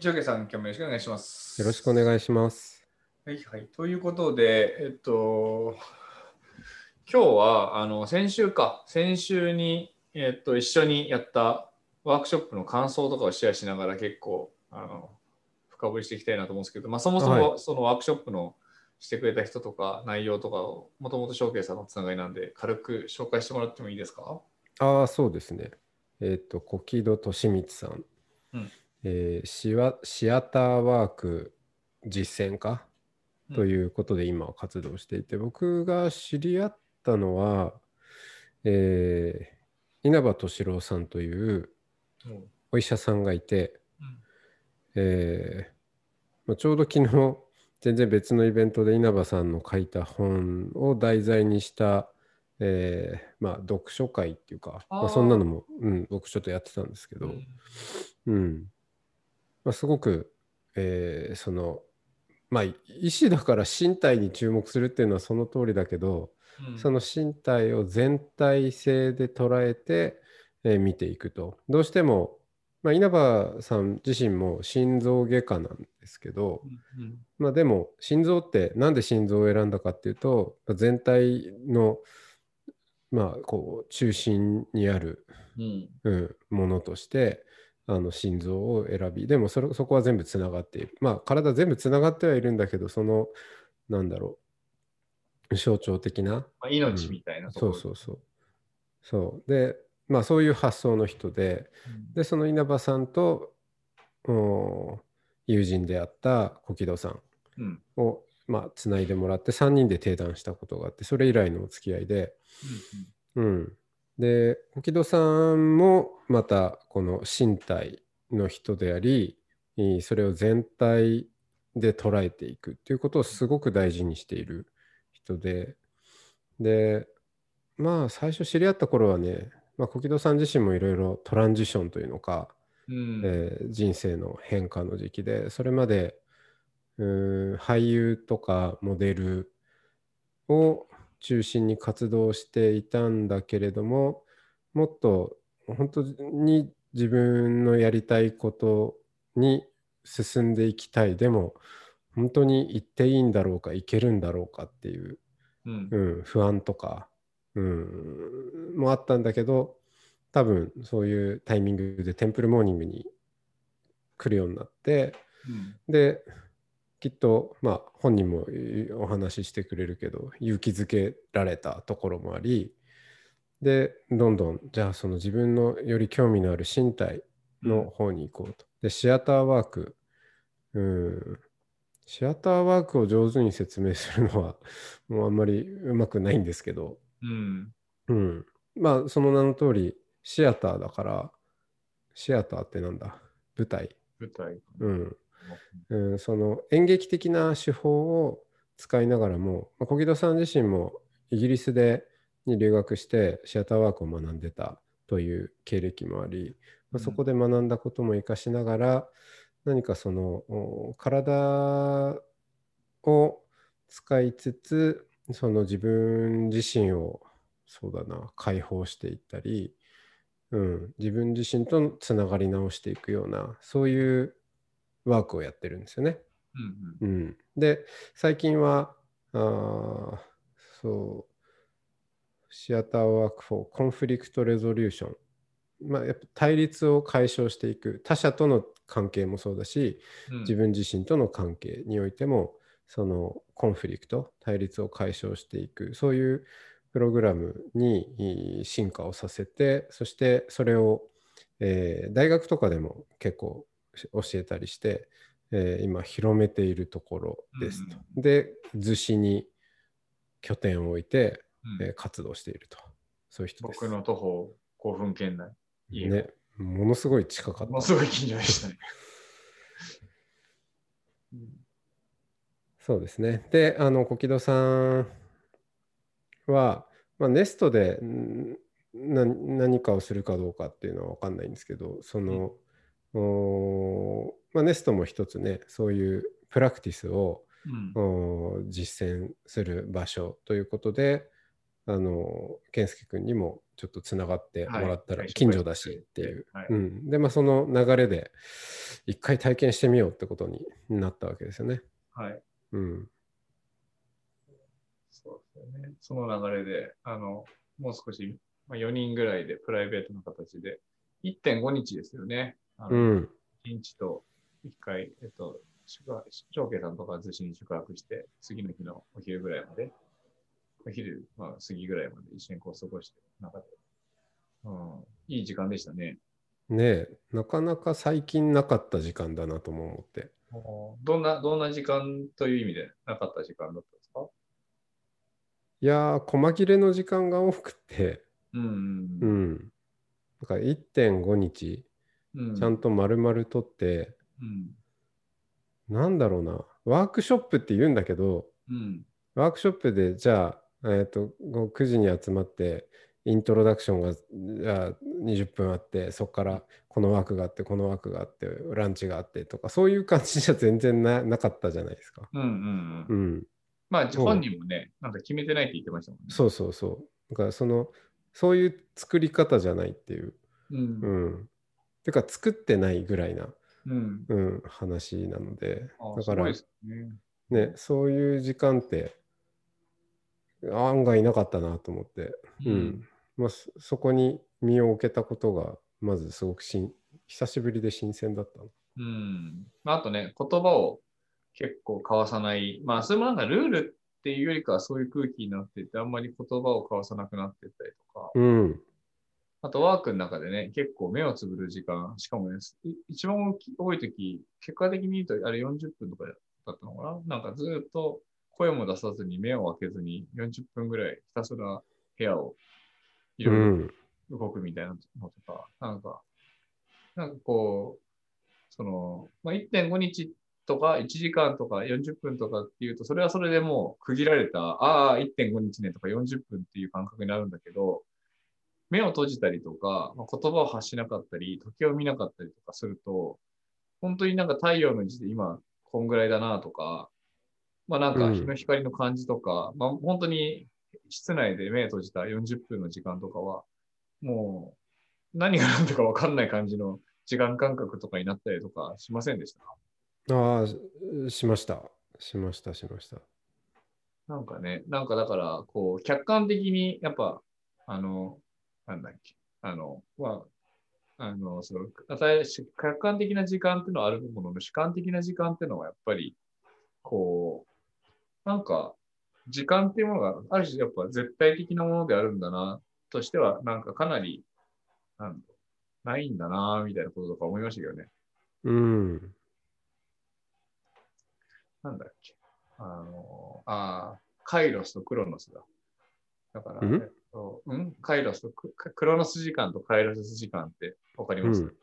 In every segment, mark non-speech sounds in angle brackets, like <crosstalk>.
ジョゲさん、今日もよろしくお願いします。よろしくお願いします。はいはい。ということで、えっと、今日はあの先週か、先週に、えっと、一緒にやったワークショップの感想とかをシェアしながら結構あの深掘りしていきたいなと思うんですけど、まあ、そもそもはそのワークショップのしてくれた人とか内容とかをもともと翔慶さんのつながりなんで軽く紹介してもらってもいいですか？ああ、そうですね。えっ、と、小木戸利光さん。うんえーシワシアターワーク実践家ということで今は活動していて、僕が知り合ったのは、えー稲葉敏郎さんというう。んお医者さんがいて、うん。えーまあ、ちょうど昨日全然別のイベントで稲葉さんの書いた本を題材にした、えーまあ、読書会っていうかまあ、そんなのも、うん、僕ちょっとやってたんですけど、うん。うんまあ、すごく、えーそのまあ医師だから身体に注目するっていうのはその通りだけど、うん。その身体を全体性で捉えて、えー見ていくと。どうしても、まあ、稲葉さん自身も心臓外科なんですけど、うんまあ、でも心臓ってなんで心臓を選んだかっていうと全体の、まあ、こう中心にある、うん。うん、ものとしてあの心臓を選びでもそれそこは全部つながっている。まあ体全部つながってはいるんだけどそのなんだろう象徴的なまあ、命みたいなところ。そうそうそう。そう。でまあそういう発想の人でうん。でその稲葉さんとお友人であった小木戸さんうん。をまあつないでもらって3人で定談したことがあってそれ以来のお付き合いで。うん、で沖戸さんもまたこの身体の人でありそれを全体で捉えていくっていうことをすごく大事にしている人ででまあ最初知り合った頃はね、まあ、小木戸さん自身もいろいろトランジションというのか、うん。えー人生の変化の時期でそれまでうーん俳優とかモデルを中心に活動していたんだけれどももっと本当に自分のやりたいことに進んでいきたい。でも本当に行っていいんだろうか行けるんだろうかっていううん。うん、不安とか、うん、もあったんだけど多分そういうタイミングでテンプルモーニングに来るようになってうん。できっとまあ本人もお話ししてくれるけど勇気づけられたところもありでどんどんじゃあその自分のより興味のある身体の方に行こうと。でシアターワーク。うん。シアターワークを上手に説明するのは <laughs> もうあんまりうまくないんですけど、うん。うん、まあその名の通りシアターだからシアターってなんだ？舞台、舞台うんうん、その演劇的な手法を使いながらも、まあ、小木戸さん自身もイギリスでに留学してシアターワークを学んでたという経歴もあり、まあ、そこで学んだことも活かしながら、何かそのお体を使いつつその自分自身をそうだな解放していったり、うん、自分自身とつながり直していくようなそういうワークをやってるんですよね。うんうん、で最近はあーそうシアターワークフォーコンフリクトレゾリューション。まあやっぱ対立を解消していく。他者との関係もそうだしうん。自分自身との関係においてもそのコンフリクト対立を解消していく。そういうプログラムにい進化をさせてそしてそれを、えー大学とかでも結構教えたりして、えー今広めているところですと。で逗子に拠点を置いて、うんえー活動しているとそういう人です。僕の徒歩5分圏内。家がね、ものすごい近かった。ものすごい近所でしたね。<laughs> うんそうですね。で、あの、小木戸さんは、まあ、ネストで何かをするかどうかっていうのは分かんないんですけど、その、おーまあ、ネストも一つね、そういうプラクティスをうん実践する場所ということで、あの、健介君にもちょっとつながってもらったら、はい近所だしっていう。はいうん、で、まあ、その流れで、一回体験してみようってことになったわけですよね。はい。うん。そうですよね。その流れで、あの、もう少し、まあ、4人ぐらいでプライベートの形で、1.5日ですよね。あうのん。1日と1回、えっと、宿泊長慶さんとか逗子に宿泊して、次の日のお昼ぐらいまで、お昼、まあ、過ぎぐらいまで一緒にこう過ごして、中で、うん、いい時間でしたね。ねえ、なかなか最近なかった時間だなとも思って。どんな、どんな時間という意味でなかった時間だったんですか？いやー、細切れの時間が多くて、うんう。ん。だから1.5日、うん。ちゃんと丸々とって、うん。なんだろうな、ワークショップって言うんだけど、うん。ワークショップでじゃあ、えっと、こう9時に集まって、イントロダクションがじゃあ20分あって、そこからこの枠があって、この枠があって、ランチがあってとか、そういう感じじゃ全然ななかったじゃないですか。うん。うん。う。うんん。まあ、うん本人もね、なんか決めてないって言ってましたもんね。そうそうそう。だからその、そういう作り方じゃないっていう。う。うんん。てか、作ってないぐらいな、うん。うん、話なので、あだからね。ね、そういう時間って、案外なかったなと思って、うん。まあ、そそこに身を置けたことが、まずすごくしん久しぶりで新鮮だったの。うん。まあ、あとね、言葉を結構交わさない。まあ、それもなんかルールっていうよりかはそういう空気になってて、あんまり言葉を交わさなくなってったりとか。うん。あとワークの中でね、結構目をつぶる時間、しかもね、い一番大き多い時、結果的に言うと、あれ40分とかだったのかな？なんかずっと声も出さずに目を開けずに40分ぐらいひたすら部屋をいうろいろん。動くみたいなのとか、なんか、なんかこう、その、まあ、1.5日とか1時間とか40分とかっていうと、それはそれでもう区切られた、ああ、1.5日ねとか40分っていう感覚になるんだけど、目を閉じたりとか、まあ、言葉を発しなかったり、時を見なかったりとかすると、本当になんか太陽の位置で今、こんぐらいだなとか、まあなんか日の光の感じとか、まあ本当に室内で目を閉じた40分の時間とかは、もう何が何だか分かんない感じの時間感覚とかになったりとかしませんでした？ああ、ししました。しました、しました。なんかね、なんかだから、こう、客観的に、やっぱ、あの、なんだっけ、あの、まあ、あの、その、客観的な時間っていうのはあるものの、主観的な時間っていうのはやっぱり、こう、なんか、時間っていうものが、ある種やっぱ絶対的なものであるんだな、としては、なんかかなり、なんだないんだな、みたいなこととか思いましたけどね。うん。なんだっけ？あの、ああ、カイロスとクロノスだ。だから、ん？えっと、うん？カイロスとククロノス時間とカイロス時間ってわかります、うん。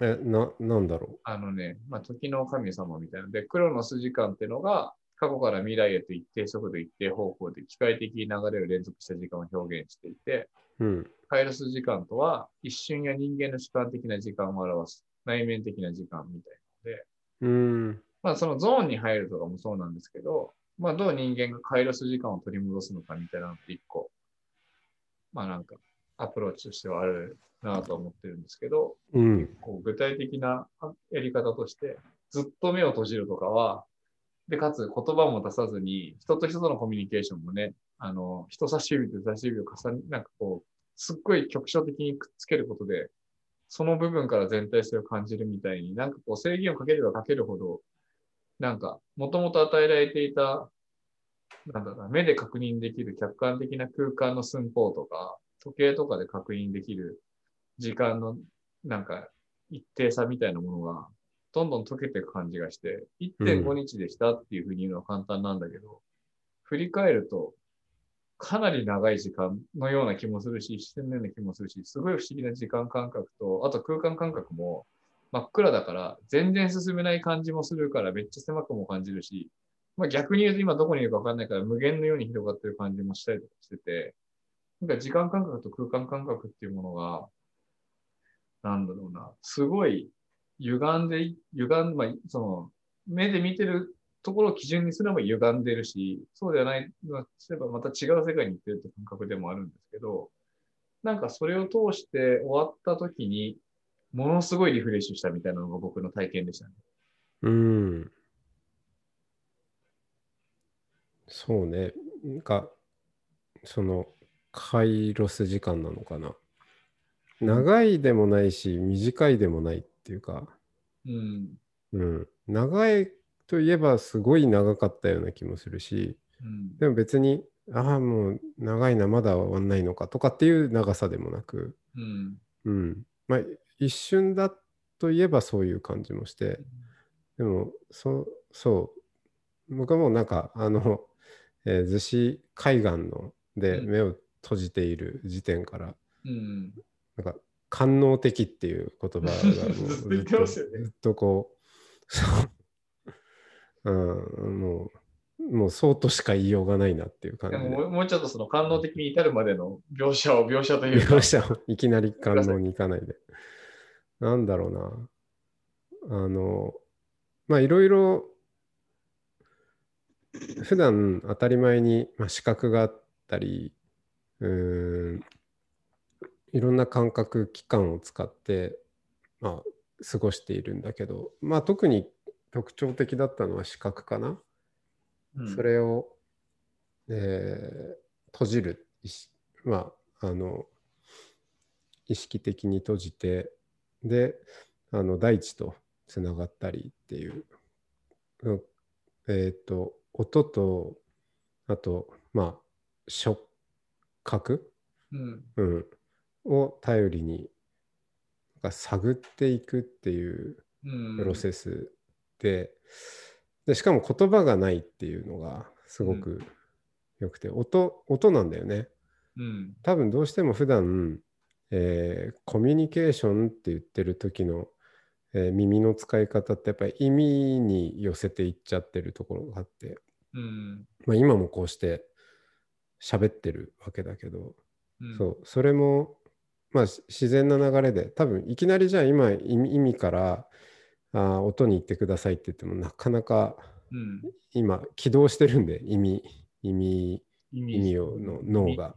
え、な、なんだろあのね、まあ、時の神様みたいなので、クロノス時間っていうのが、過去から未来へと一定速度、一定方向で機械的に流れを連続した時間を表現していて、う。うん。カイロス時間とは、一瞬や人間の主観的な時間を表す内面的な時間みたいなので、うん。まあそのゾーンに入るとかもそうなんですけど、まあどう人間がカイロス時間を取り戻すのかみたいなのって一個、まあなんかアプローチとしてはあるなと思ってるんですけど、うん。こう具体的なやり方として、ずっと目を閉じるとかは、で、かつ言葉も出さずに、人と人とのコミュニケーションもね、あの、人差し指と人差し指を重ね、なんかこう、すっごい局所的にくっつけることで、その部分から全体性を感じるみたいに、なんかこう制限をかければかけるほど、なんか、もともと与えられていた、なんだろう、目で確認できる客観的な空間の寸法とか、時計とかで確認できる時間の、なんか、一定さみたいなものが、どんどん溶けていく感じがして、1.5日でしたっていうふうに言うのは簡単なんだけど、振り返ると、かなり長い時間のような気もするし、視線のような気もするし、すごい不思議な時間感覚と、あと空間感覚も、真っ暗だから全然進めない感じもするからめっちゃ狭くも感じるし、まあ、逆に言うと今どこにいるかわかんないから無限のように広がってる感じもしたりとかしてて、なんか時間感覚と空間感覚っていうものが、なんだろうな、すごい歪んで、歪ん、まあ、その、目で見てるところを基準にすれば歪んでるし、そうではない、すればまた違う世界に行ってるって感覚でもあるんですけど、なんかそれを通して終わった時に、ものすごいリフレッシュしたみたいなのが僕の体験でしたね。うん。そうね。なんか、その、カイロス時間なのかな。長いでもないし、短いでもないっていうか、うん。うん。長いといえばすごい長かったような気もするし、うん。でも別に、ああ、もう長いな、まだ終わんないのかとかっていう長さでもなく、うん。うん。まあ、一瞬だといえばそういう感じもして、でも、そう、そう、僕はもうなんか、あの、<laughs> えー逗子海岸のでうん目を閉じている時点から、うん。なんか、官能的っていう言葉がもう <laughs> ずっとずっとこう、そう、うん、もう、もうそうとしか言いようがないなっていう感じででも。もうもうちょっとその感動的に至るまでの描写を描写というか描、写をいきなり感動に行かないで。なんだろうな。あの、まあいろいろ、普段当たり前に、まあ、視覚があったり、うーん、いろんな感覚器官を使って、まあ、過ごしているんだけど、まあ特に特徴的だったのは視覚かな。うんそれを、えー閉じる意識まああの意識的に閉じてであの大地とつながったりっていう、うんえっ、と音とあとまあ触覚、うん。うん、を頼りに探っていくっていううん。プロセスで,、でしかも言葉がないっていうのがすごく良くて、音音なんだよねうん。多分どうしても普段、えーコミュニケーションって言ってる時の、えー耳の使い方ってやっぱり意味に寄せていっちゃってるところがあって、うん。まあ、今もこうして喋ってるわけだけど、うん。そうそれもまあし自然な流れで多分いきなりじゃあ今意味からあー音に行ってくださいって言ってもなかなかうん。今起動してるんで意味意味意意味をの脳が。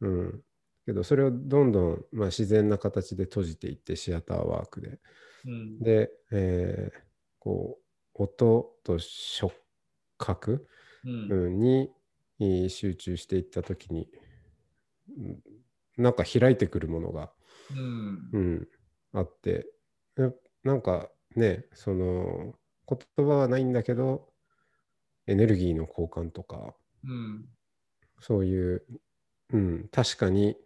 うんけどそれをどんどん、まあ、自然な形で閉じていってシアターワークでうん。で、えーこう音と触覚、うん。うんにえー集中していった時に、うんなんか開いてくるものがうん。うん、あってえなんかねその言葉はないんだけどエネルギーの交換とかうん。そういう、うん、確かに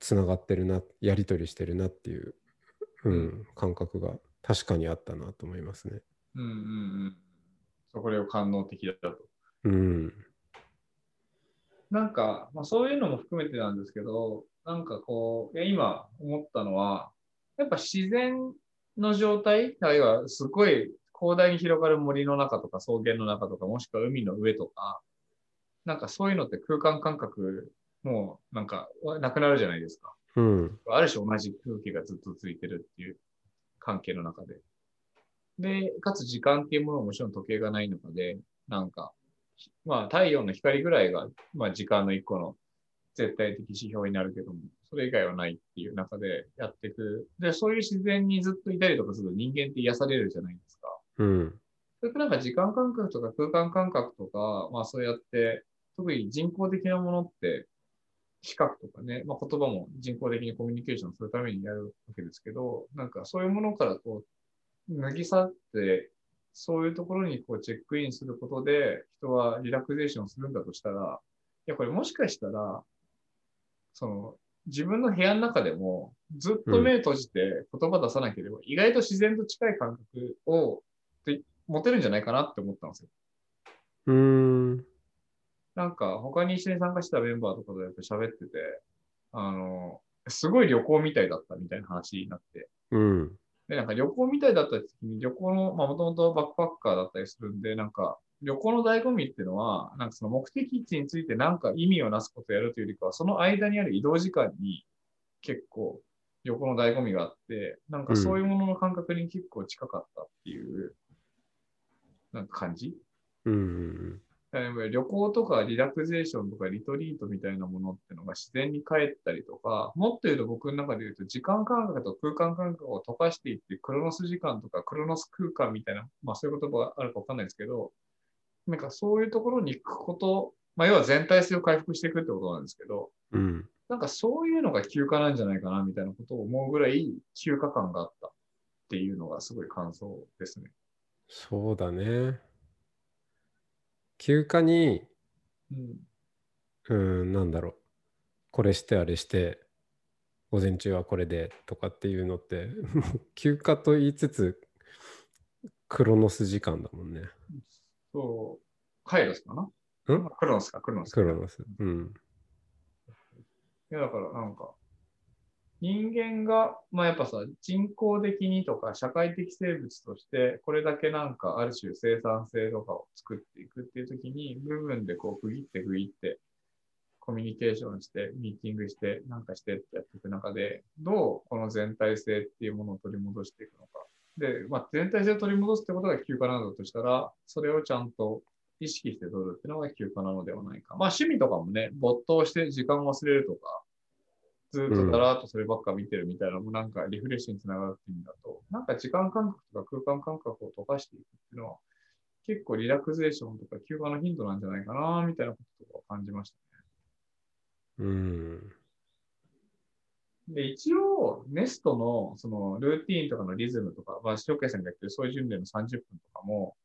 つながってるなやり取りしてるなっていう、うんうん感覚が確かにあったなと思いますね。うん。うん。うん。そこを官能的だと。うん、なんか、まあ、そういうのも含めてなんですけど、なんかこう、いや今思ったのは、やっぱ自然の状態、あるいはすごい広大に広がる森の中とか草原の中とか、もしくは海の上とか、なんかそういうのって空間感覚、もうなんかなくなるじゃないですか。うん、ある種同じ空気がずっとついてるっていう関係の中で。で、かつ時間っていうものももちろん時計がない中で、なんか、まあ太陽の光ぐらいが、まあ時間の一個の絶対的指標になるけども、それ以外はないっていう中でやっていく。で、そういう自然にずっといたりとかすると人間って癒されるじゃないですか。うん、それからなんか時間感覚とか空間感覚とか、まあそうやって、特に人工的なものって、視覚とかね、まあ、言葉も人工的にコミュニケーションするためにやるわけですけど、なんかそういうものからこう、脱ぎ去って、そういうところにこうチェックインすることで、人はリラクゼーションするんだとしたら、いや、これもしかしたら、その、自分の部屋の中でも、ずっと目閉じて言葉出さなければ、意外と自然と近い感覚をで持てるんじゃないかなって思ったんですよ。うーん、なんか、他に一緒に参加したメンバーとかとやっぱ喋ってて、あの、すごい旅行みたいだったみたいな話になって、うん、で、なんか旅行みたいだった時に、旅行の、まあもともとバックパッカーだったりするんで、なんか旅行の醍醐味っていうのは、なんかその目的地についてなんか意味をなすことをやるというよりかは、その間にある移動時間に結構旅行の醍醐味があって、なんかそういうものの感覚に結構近かったっていう、なんか感じ？うん旅行とかリラクゼーションとかリトリートみたいなものってのが自然に帰ったりとか、もっと言うと僕の中で言うと時間感覚と空間感覚を溶かしていって、クロノス時間とかクロノス空間みたいな、まあそういう言葉があるかわかんないですけど、なんかそういうところに行くこと、まあ要は全体性を回復していくってことなんですけど、うん。うん。なんかそういうのが休暇なんじゃないかなみたいなことを思うぐらい休暇感があったっていうのがすごい感想ですね。そうだね。休暇に、うん。うん、なんだろう。これしてあれして、午前中はこれでとかっていうのって、<laughs> 休暇と言いつつ、クロノス時間だもんね。そう、カイロスかな？うん？クロノスか、クロノスか。クロノス。うん。いや、だからなんか、人間が、まあやっぱさ、人工的にとか社会的生物として、これだけなんかある種生産性とかを作っていくっていう時に、部分でこう区切って区切って、コミュニケーションして、ミーティングして、なんかしてってやっていく中で、どうこの全体性っていうものを取り戻していくのか。で、まあ全体性を取り戻すってことが休暇なんだとしたら、それをちゃんと意識して取るっていうのが休暇なのではないか。まあ趣味とかもね、没頭して時間を忘れるとか、ずっとだらーっとそればっか見てるみたいなのもなんかリフレッシュにつながるって意味だと、なんか時間感覚とか空間感覚を溶かしていくっていうのは、結構リラクゼーションとか休暇のヒントなんじゃないかな、みたいなこととかを感じましたうん。ね。で、一応、ネストのそのルーティーンとかのリズムとか、まあ、塩谷さんが言ってるそういう順例の30分とかも、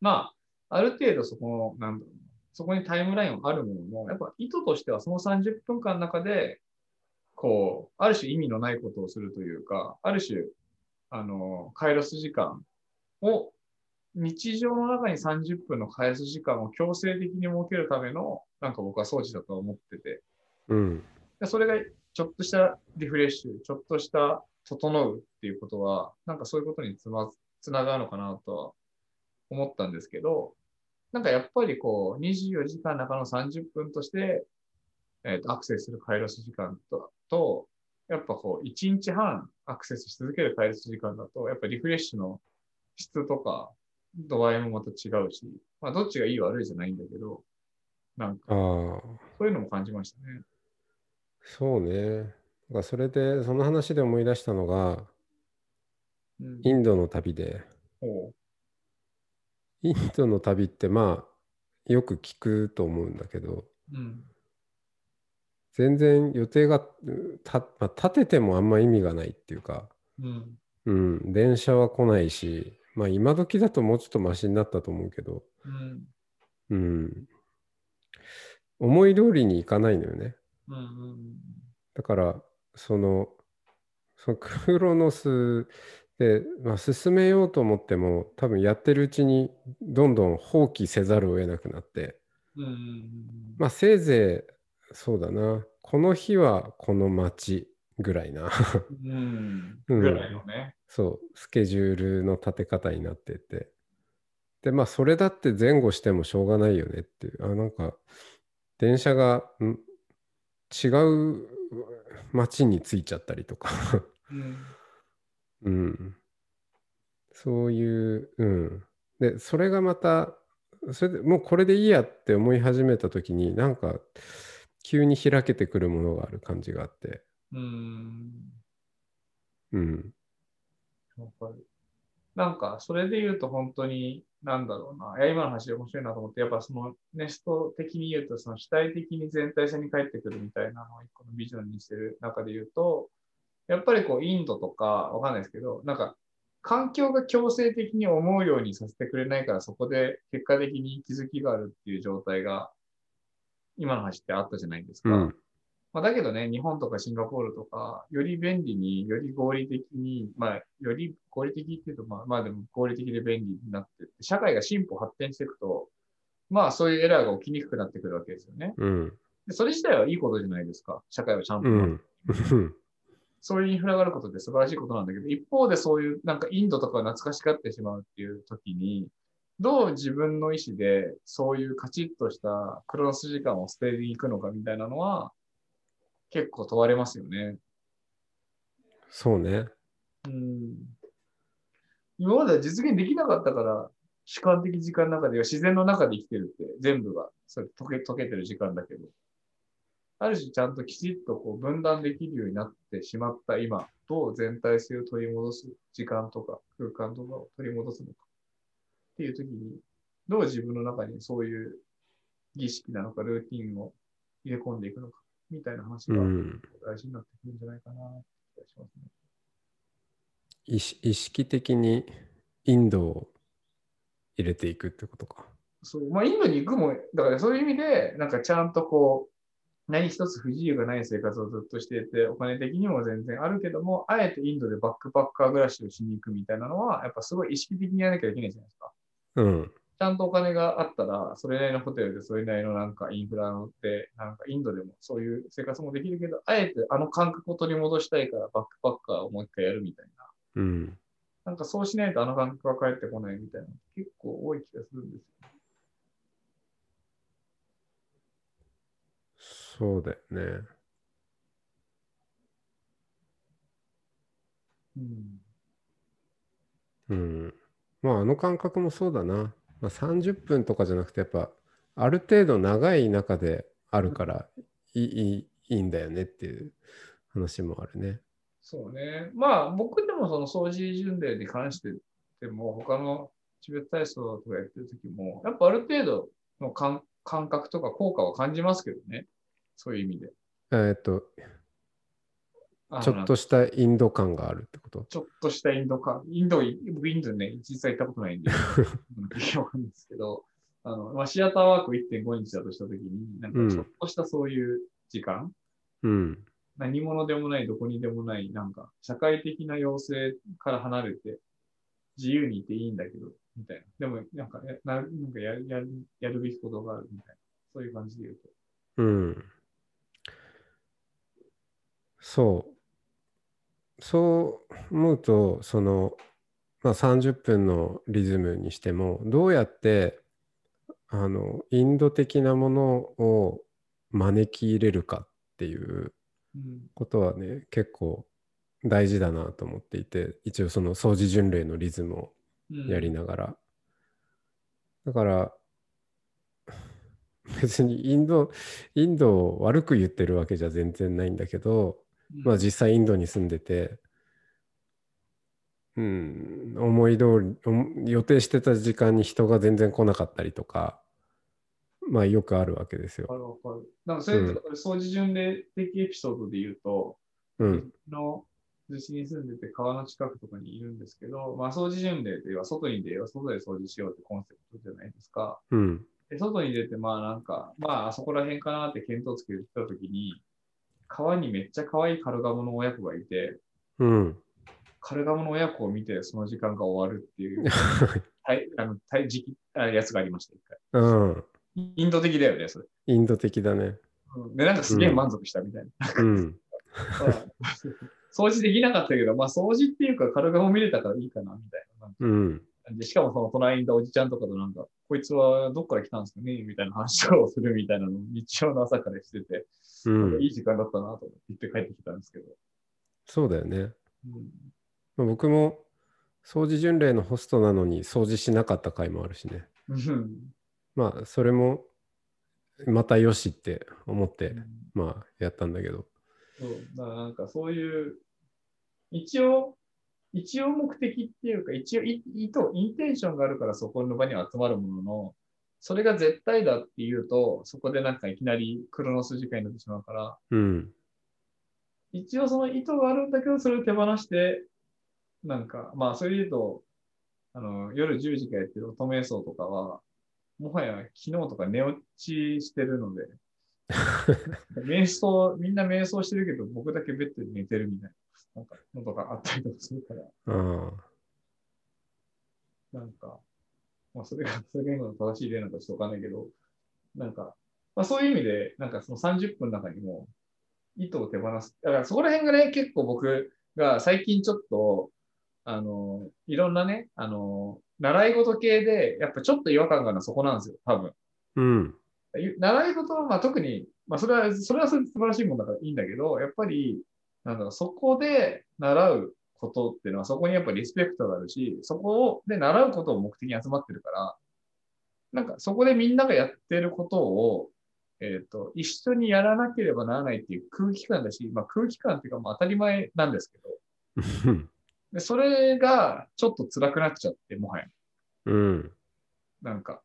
まあ、ある程度そこの、なんだろうなそこにタイムラインはあるものの、やっぱ意図としてはその30分間の中で、こう、ある種意味のないことをするというか、ある種、あの、カイロス時間を、日常の中に30分のカイロス時間を強制的に設けるための、なんか僕は装置だと思ってて、うん。でそれがちょっとしたリフレッシュ、ちょっとした整うっていうことは、なんかそういうことにつま、つながるのかなとは思ったんですけど、なんかやっぱりこう、24時間の中の30分として、えっ、と、アクセスするカイロス時間と、と、やっぱこう、1日半アクセスし続けるカイロス時間だと、やっぱリフレッシュの質とか度合いもまた違うし、まあどっちがいい悪いじゃないんだけど、なんかそういうのも感じましたね。そうね。だからそれで、その話で思い出したのが、うん。インドの旅で、ほインドの旅ってまあ、よく聞くと思うんだけど、う。うん。全然予定がうた、まあ、立ててもあんま意味がないっていうか、うん。うん、電車は来ないし、まあ今時だともうちょっとマシになったと思うけど、うん。うん、思い通りにいかないのよね。うん。うん。だから、その、そのクロノスで、まあ、進めようと思っても、多分やってるうちにどんどん放棄せざるを得なくなって、うん。うん。まあせいぜい、そうだな、この日はこの街ぐらいな、うん。うんぐらいのね。そう、スケジュールの立て方になってて。で、まあそれだって前後してもしょうがないよねっていう、あ、なんか、電車がん？違う街に着いちゃったりとか。うん。うん。そういう、うん。で、それがまた、それでもうこれでいいやって思い始めたときに、なんか、急に開けてくるものがある感じがあって、うん。うん。わかる。なんか、それで言うと本当に、なんだろうな。いや、今の話面白いなと思って、やっぱそのネスト的に言うと、その主体的に全体性に返ってくるみたいなのを一個のビジョンにしてる中で言うと、やっぱりこう、インドとか、わかんないですけど、なんか、環境が強制的に思うようにさせてくれないから、そこで結果的に気づきがあるっていう状態が、今の話ってあったじゃないですか。うん。まあ、だけどね、日本とかシンガポールとか、より便利に、より合理的に、まあ、より合理的っていうと、まあ、まあでも合理的で便利になってって、社会が進歩発展していくと、まあそういうエラーが起きにくくなってくるわけですよね。うん。でそれ自体はいいことじゃないですか。社会をちゃんと、うん。うんそういうインフラがあることって素晴らしいことなんだけど、一方でそういうなんかインドとかを懐かしがってしまうっていう時に、どう自分の意思でそういうカチッとしたクロス時間を捨てに行くのかみたいなのは結構問われますよね。そうね。うん。今までは実現できなかったから、主観的時間の中では自然の中で生きてるって全部がそれ溶け溶けてる時間だけど、ある種ちゃんときちっとこう分断できるようになってしまった今、どう全体性を取り戻す時間とか空間とかを取り戻すのかっていう時に、どう自分の中にそういう儀式なのかルーティンを入れ込んでいくのかみたいな話がうん。大事になってくるんじゃないかなって気がしますね。意識意識的にインドを入れていくってことか。そう、まあ、インドに行くも、だからそういう意味で、なんかちゃんとこう、何一つ不自由がない生活をずっとしていて、お金的にも全然あるけども、あえてインドでバックパッカー暮らしをしに行くみたいなのは、やっぱすごい意識的にやらなきゃいけないじゃないですか。うん。ちゃんとお金があったら、それなりのホテルで、それなりのなんかインフラで、なんかインドでもそういう生活もできるけど、あえてあの感覚を取り戻したいからバックパッカーをもう一回やるみたいな。うん。なんかそうしないとあの感覚は返ってこないみたいな、結構多い気がするんですよ。そうだよね。うん。うん。まあ、あの感覚もそうだな。まあ、30分とかじゃなくて、やっぱ、ある程度長い中であるからいいいいんだよねっていう話もあるね。そうね。まあ、僕でもその掃除巡礼に関してでも、他のチベット体操とかやってる時も、やっぱある程度の感感覚とか効果は感じますけどね。そういう意味で。えーっと、ちょっとしたインド感があるってこと？ちょっとしたインドか、インド、僕インドね、実際行ったことないんで、わかんないですけど、あの、まあ、シアターワーク1.5日だとしたときに、なんかちょっとしたそういう時間、うん。何者でもない、どこにでもない、なんか、社会的な要請から離れて、自由にいていいんだけど、みたいな。でも、なんか、やななんかややるやるべきことがあるみたいな。そういう感じで言うと。うん。そう。そう思うと、その、まあ、30分のリズムにしても、どうやって、あの、インド的なものを招き入れるかっていううん。ことはね、結構大事だなと思っていて、一応その掃除巡礼のリズムをうんやりながら。だから、別にインド、インドを悪く言ってるわけじゃ全然ないんだけど、まあ実際インドに住んでて、うん、思い通り、予定してた時間に人が全然来なかったりとか、まあよくあるわけですよ。なんか、それ、うん掃除巡礼的エピソードで言うと、うん、の逗子に住んでて川の近くとかにいるんですけど、まあ、掃除巡礼では外に出よう、外で掃除しようってコンセプトじゃないですか。うん、で外に出て、まあなんか、まああそこら辺かなって見当つけてたときに、川にめっちゃ可愛いカルガモの親子がいて、うん。カルガモの親子を見てその時間が終わるっていう、<laughs> はい、あの、はい、時期、あやつがありました、一回。うん。インド的だよね、それ。インド的だね。うんで、なんかすげえ満足したみたいな。うん。<laughs> まあ掃除できなかったけど、まあ掃除っていうかカルガモ見れたからいいかな、みたいな。うん。で、しかもその隣にいたおじちゃんとかとなんか、こいつはどっから来たんですかねみたいな話をするみたいなのを日曜の朝からしてて、うんいい時間だったなと思って帰ってきたんですけど。そうだよね。うんまあ僕も掃除巡礼のホストなのに掃除しなかった回もあるしね。うんまあそれもまたよしって思ってまあやったんだけど。そうなんかそういう、一応、一応目的っていうか、一応い意図、インテンションがあるからそこの場には集まるものの、それが絶対だっていうと、そこでなんかいきなりクロノス時間になってしまうから、うん。一応その意図があるんだけど、それを手放して、なんか、まあ、それで言うと、あの、夜10時からやってる乙女瞑想とかは、もはや昨日とか寝落ちしてるので、<laughs> 瞑想、みんな瞑想してるけど、僕だけベッドに寝てるみたいな、なんか、のとかあったりとかするから、あなんか、まあ、それが、それが今の正しい例なのかちょっとわかんないけど、なんか、まあ、そういう意味で、なんかその30分の中にも、糸を手放す。だからそこら辺がね、結構僕が最近ちょっと、あの、いろんなね、あの、習い事系で、やっぱちょっと違和感があるのはそこなんですよ、多分。うん。習い事は、まあ、特に、まあ、それは、それは素晴らしいもんだからいいんだけど、やっぱり、なんだろう、そこで習うことっていうのは、そこにやっぱりリスペクトがあるし、そこで習うことを目的に集まってるから、なんかそこでみんながやってることを、えっ、と、一緒にやらなければならないっていう空気感だし、まあ空気感っていうか、まあ当たり前なんですけど、<laughs> でそれがちょっと辛くなっちゃって、もはや。うん。なんか、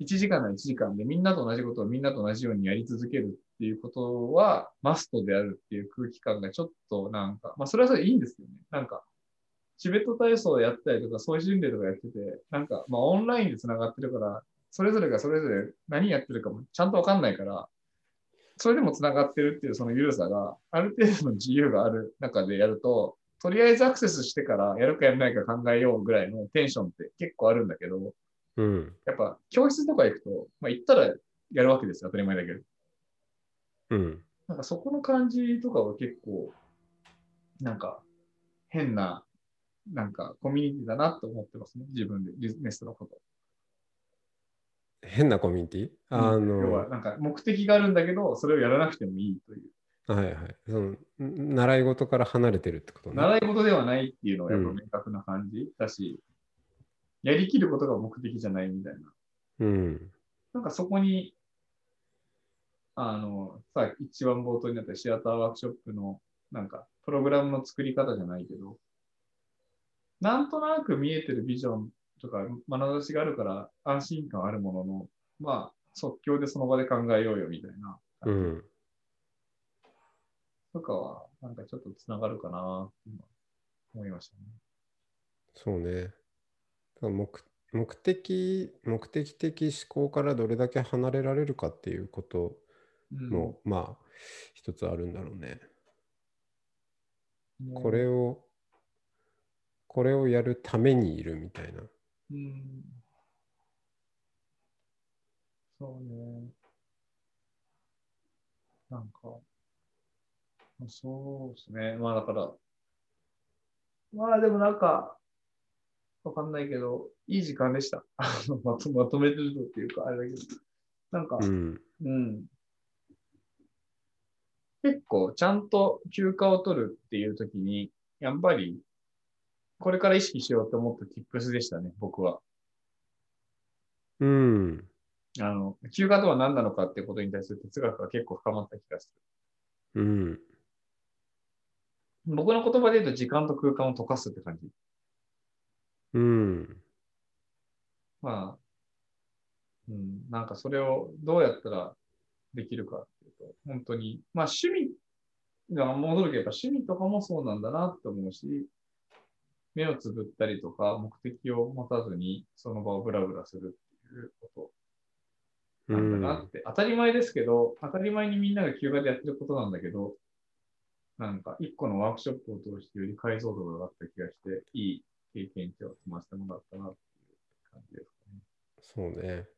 1時間なら1時間でみんなと同じことをみんなと同じようにやり続けるっていうことはマストであるっていう空気感がちょっとなんか、まあそれはそれでいいんですよね。なんか、チベット体操をやったりとか、そういう訓練とかやってて、なんか、まあオンラインで繋がってるから、それぞれがそれぞれ何やってるかもちゃんとわかんないから、それでも繋がってるっていうその緩さが、ある程度の自由がある中でやると、とりあえずアクセスしてからやるかやらないか考えようぐらいのテンションって結構あるんだけど、うん。やっぱ教室とか行くと、まあ行ったらやるわけですよ、当たり前だけど。うん。なんかそこの感じとかは結構、なんか変な、なんかコミュニティだなと思ってますね、自分で、ビジネスのこと。変なコミュニティ？あの、要はなんか目的があるんだけど、それをやらなくてもいいという。はいはい。その、ん習い事から離れてるってことね。習い事ではないっていうのがやっぱうん明確な感じだし、やりきることが目的じゃないみたいな。うん。なんかそこに、あの、さ、一番冒頭になったシアターワークショップの、なんか、プログラムの作り方じゃないけど、なんとなく見えてるビジョンとか、眼差しがあるから安心感あるものの、まあ、即興でその場で考えようよみたいな、うん。とかは、なんかちょっとつながるかな思いましたね。そうね。目目的、目的的思考からどれだけ離れられるかっていうことうんも、まあ、一つあるんだろうね。ねこれを、これをやるためにいるみたいな。うんそうね。なんか、まあそうですね。まあだから、まあでもなんか、わかんないけど、いい時間でした。<laughs> まとまとめてるとっていうか、あれだけど。なんか、うん。うん。結構、ちゃんと休暇を取るっていうときに、やっぱり、これから意識しようと思った tips でしたね、僕は。うん。あの、休暇とは何なのかっていうことに対する哲学が結構深まった気がすうん。る。僕の言葉で言うと時間と空間を溶かすって感じ。うん。まあ、うん、なんかそれをどうやったらできるか本当に、まあ趣味が戻るけど、趣味とかもそうなんだなって思うし、目をつぶったりとか、目的を持たずにその場をブラブラするっていうことうなんだなっん。て、当たり前ですけど、当たり前にみんなが休暇でやってることなんだけど、なんか一個のワークショップを通してより解像度が上がった気がして、いい経験値を積ませてもらったなっていう感じですかね。そうね。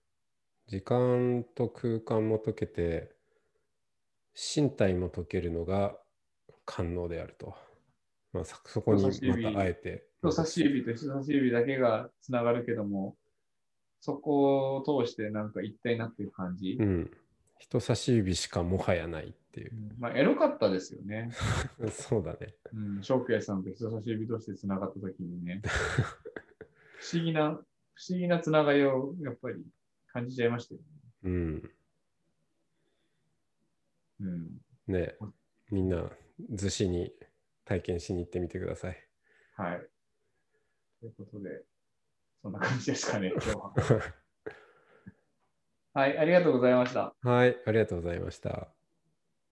時間と空間も解けて、身体も解けるのが官能であると。まあ、そそこにまたあえて。人差し指と人差し指だけがつながるけども、そこを通してなんか一体になっていく感じ。うん。人差し指しかもはやないっていうう。んまあ、エロかったですよね。<laughs> そうだね。うん、ショークヤさんと人差し指としてつながったときにね、<laughs> 不思議な、不思議なつながりをやっぱり感じちゃいましたよね。うん。うん。ねみんな、逗子に体験しに行ってみてください。はい。ということで、そんな感じですかね、<laughs> 今日は。はい、ありがとうございました。はい、ありがとうございました。